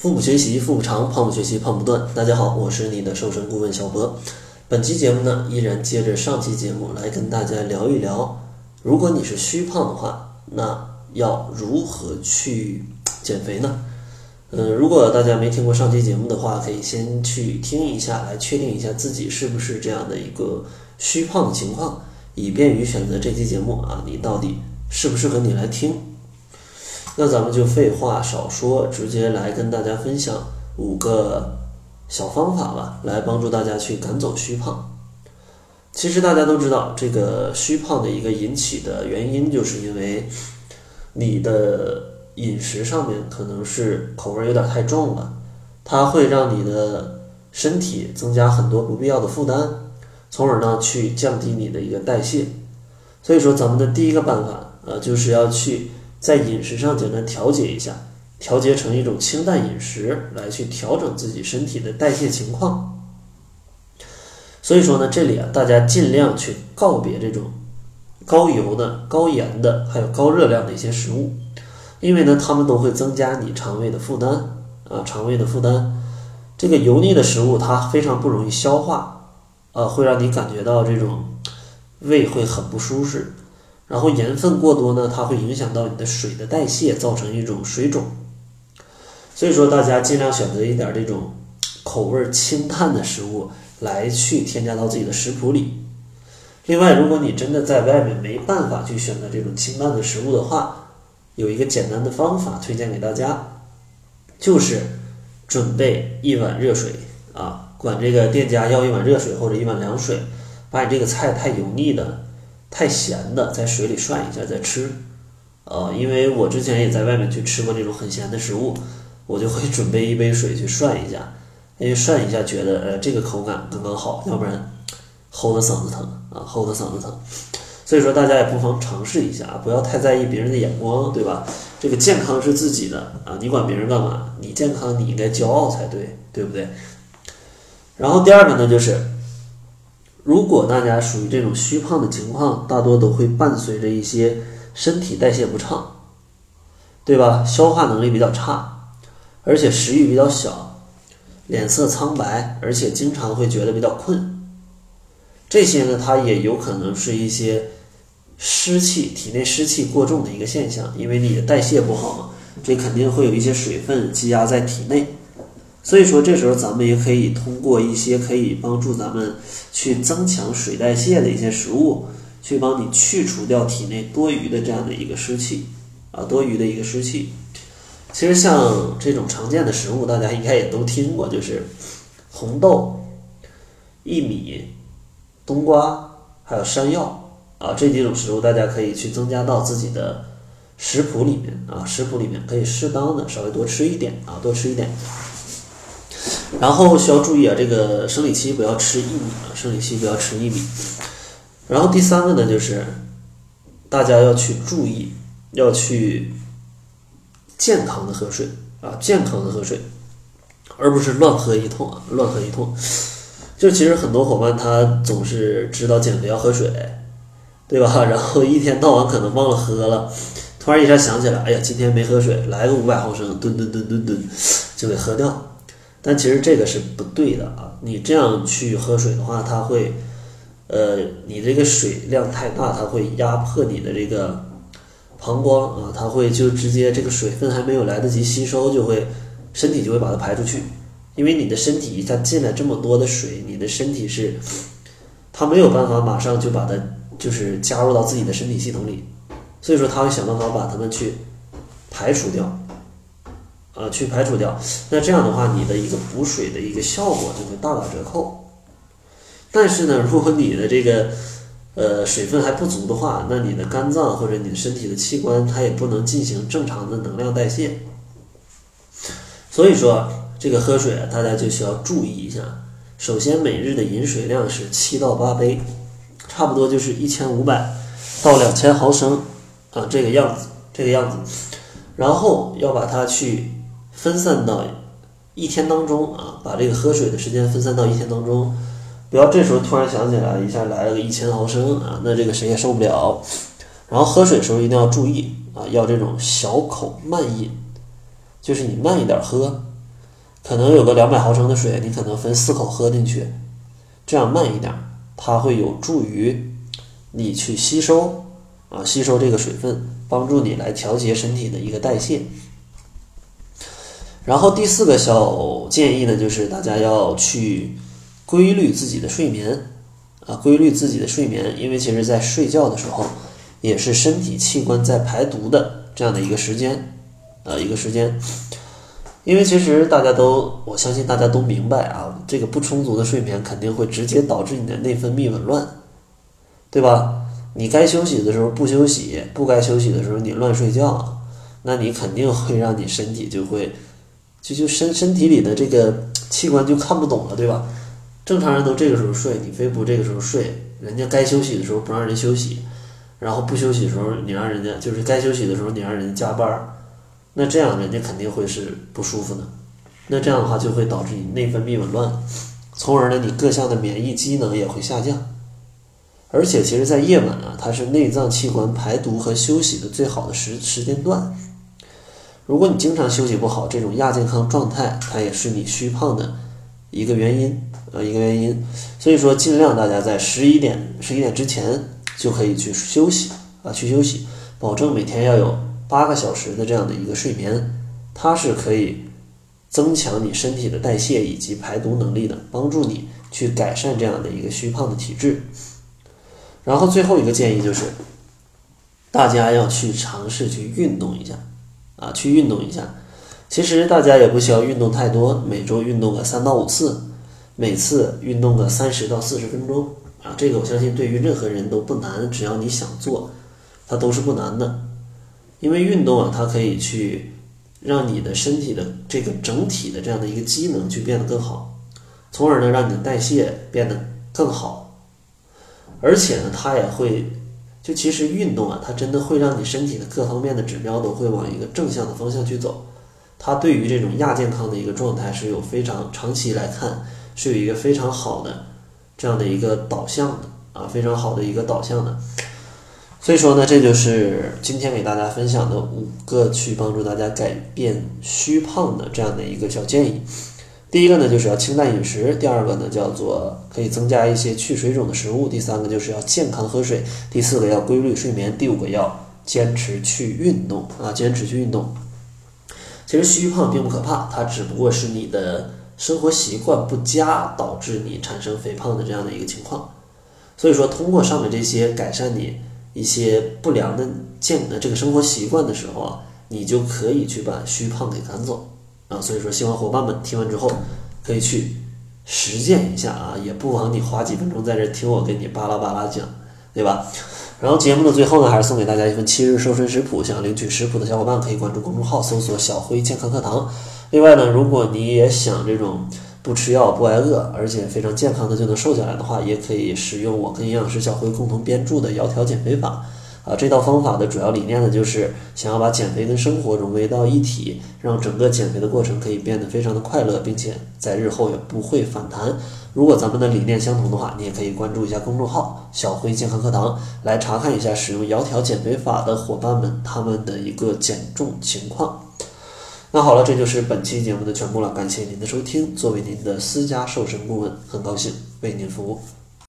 腹部学习腹部长，胖不学习胖不断。大家好，我是你的瘦身顾问小博。本期节目呢，依然接着上期节目来跟大家聊一聊，如果你是虚胖的话，那要如何去减肥呢？嗯，如果大家没听过上期节目的话，可以先去听一下，来确定一下自己是不是这样的一个虚胖的情况，以便于选择这期节目啊，你到底适不适合你来听。那咱们就废话少说，直接来跟大家分享五个小方法吧，来帮助大家去赶走虚胖。其实大家都知道，这个虚胖的一个引起的原因，就是因为你的饮食上面可能是口味有点太重了，它会让你的身体增加很多不必要的负担，从而呢去降低你的一个代谢。所以说，咱们的第一个办法，呃，就是要去。在饮食上简单调节一下，调节成一种清淡饮食，来去调整自己身体的代谢情况。所以说呢，这里啊，大家尽量去告别这种高油的、高盐的，还有高热量的一些食物，因为呢，它们都会增加你肠胃的负担啊，肠胃的负担。这个油腻的食物它非常不容易消化，啊，会让你感觉到这种胃会很不舒适。然后盐分过多呢，它会影响到你的水的代谢，造成一种水肿。所以说，大家尽量选择一点这种口味清淡的食物来去添加到自己的食谱里。另外，如果你真的在外面没办法去选择这种清淡的食物的话，有一个简单的方法推荐给大家，就是准备一碗热水啊，管这个店家要一碗热水或者一碗凉水，把你这个菜太油腻的。太咸的，在水里涮一下再吃，呃，因为我之前也在外面去吃过这种很咸的食物，我就会准备一杯水去涮一下，因为涮一下觉得呃这个口感刚刚好，要不然齁的嗓子疼啊，齁的嗓子疼。所以说大家也不妨尝试一下，不要太在意别人的眼光，对吧？这个健康是自己的啊，你管别人干嘛？你健康你应该骄傲才对，对不对？然后第二个呢就是。如果大家属于这种虚胖的情况，大多都会伴随着一些身体代谢不畅，对吧？消化能力比较差，而且食欲比较小，脸色苍白，而且经常会觉得比较困。这些呢，它也有可能是一些湿气，体内湿气过重的一个现象，因为你的代谢不好嘛，这肯定会有一些水分积压在体内。所以说，这时候咱们也可以通过一些可以帮助咱们去增强水代谢的一些食物，去帮你去除掉体内多余的这样的一个湿气啊，多余的一个湿气。其实像这种常见的食物，大家应该也都听过，就是红豆、薏米、冬瓜，还有山药啊，这几种食物，大家可以去增加到自己的食谱里面啊，食谱里面可以适当的稍微多吃一点啊，多吃一点。然后需要注意啊，这个生理期不要吃薏米啊，生理期不要吃薏米。然后第三个呢，就是大家要去注意，要去健康的喝水啊，健康的喝水，而不是乱喝一通啊，乱喝一通。就其实很多伙伴他总是知道减肥要喝水，对吧？然后一天到晚可能忘了喝了，突然一下想起来，哎呀，今天没喝水，来个五百毫升，吨吨吨吨吨，就给喝掉。但其实这个是不对的啊！你这样去喝水的话，它会，呃，你这个水量太大，它会压迫你的这个膀胱啊，它会就直接这个水分还没有来得及吸收，就会身体就会把它排出去。因为你的身体它进来这么多的水，你的身体是它没有办法马上就把它就是加入到自己的身体系统里，所以说它会想办法把它们去排除掉。呃，去排除掉，那这样的话，你的一个补水的一个效果就会大打折扣。但是呢，如果你的这个呃水分还不足的话，那你的肝脏或者你的身体的器官它也不能进行正常的能量代谢。所以说，这个喝水啊，大家就需要注意一下。首先，每日的饮水量是七到八杯，差不多就是一千五百到两千毫升啊，这个样子，这个样子。然后要把它去。分散到一天当中啊，把这个喝水的时间分散到一天当中，不要这时候突然想起来一下来了个一千毫升啊，那这个谁也受不了。然后喝水的时候一定要注意啊，要这种小口慢饮，就是你慢一点喝，可能有个两百毫升的水，你可能分四口喝进去，这样慢一点，它会有助于你去吸收啊，吸收这个水分，帮助你来调节身体的一个代谢。然后第四个小建议呢，就是大家要去规律自己的睡眠啊，规律自己的睡眠，因为其实在睡觉的时候，也是身体器官在排毒的这样的一个时间啊，一个时间。因为其实大家都，我相信大家都明白啊，这个不充足的睡眠肯定会直接导致你的内分泌紊乱，对吧？你该休息的时候不休息，不该休息的时候你乱睡觉，那你肯定会让你身体就会。就就身身体里的这个器官就看不懂了，对吧？正常人都这个时候睡，你非不这个时候睡，人家该休息的时候不让人休息，然后不休息的时候你让人家就是该休息的时候你让人家加班，那这样人家肯定会是不舒服的。那这样的话就会导致你内分泌紊乱，从而呢你各项的免疫机能也会下降。而且其实，在夜晚啊，它是内脏器官排毒和休息的最好的时时间段。如果你经常休息不好，这种亚健康状态，它也是你虚胖的一个原因，呃，一个原因。所以说，尽量大家在十一点十一点之前就可以去休息啊，去休息，保证每天要有八个小时的这样的一个睡眠，它是可以增强你身体的代谢以及排毒能力的，帮助你去改善这样的一个虚胖的体质。然后最后一个建议就是，大家要去尝试去运动一下。啊，去运动一下，其实大家也不需要运动太多，每周运动个三到五次，每次运动个三十到四十分钟啊，这个我相信对于任何人都不难，只要你想做，它都是不难的。因为运动啊，它可以去让你的身体的这个整体的这样的一个机能去变得更好，从而呢让你的代谢变得更好，而且呢它也会。其实运动啊，它真的会让你身体的各方面的指标都会往一个正向的方向去走。它对于这种亚健康的一个状态是有非常长期来看是有一个非常好的这样的一个导向的啊，非常好的一个导向的。所以说呢，这就是今天给大家分享的五个去帮助大家改变虚胖的这样的一个小建议。第一个呢，就是要清淡饮食；第二个呢，叫做可以增加一些去水肿的食物；第三个就是要健康喝水；第四个要规律睡眠；第五个要坚持去运动啊，坚持去运动。其实虚胖并不可怕，它只不过是你的生活习惯不佳导致你产生肥胖的这样的一个情况。所以说，通过上面这些改善你一些不良的健的这个生活习惯的时候啊，你就可以去把虚胖给赶走。啊，所以说希望伙伴们听完之后可以去实践一下啊，也不枉你花几分钟在这听我给你巴拉巴拉讲，对吧？然后节目的最后呢，还是送给大家一份七日瘦身食谱，想领取食谱的小伙伴可以关注公众号搜索“小辉健康课堂”。另外呢，如果你也想这种不吃药不挨饿，而且非常健康的就能瘦下来的话，也可以使用我跟营养师小辉共同编著的窈窕减肥法。啊，这套方法的主要理念呢，就是想要把减肥跟生活融为到一体，让整个减肥的过程可以变得非常的快乐，并且在日后也不会反弹。如果咱们的理念相同的话，你也可以关注一下公众号“小辉健康课堂”，来查看一下使用窈窕减肥法的伙伴们他们的一个减重情况。那好了，这就是本期节目的全部了，感谢您的收听。作为您的私家瘦身顾问，很高兴为您服务。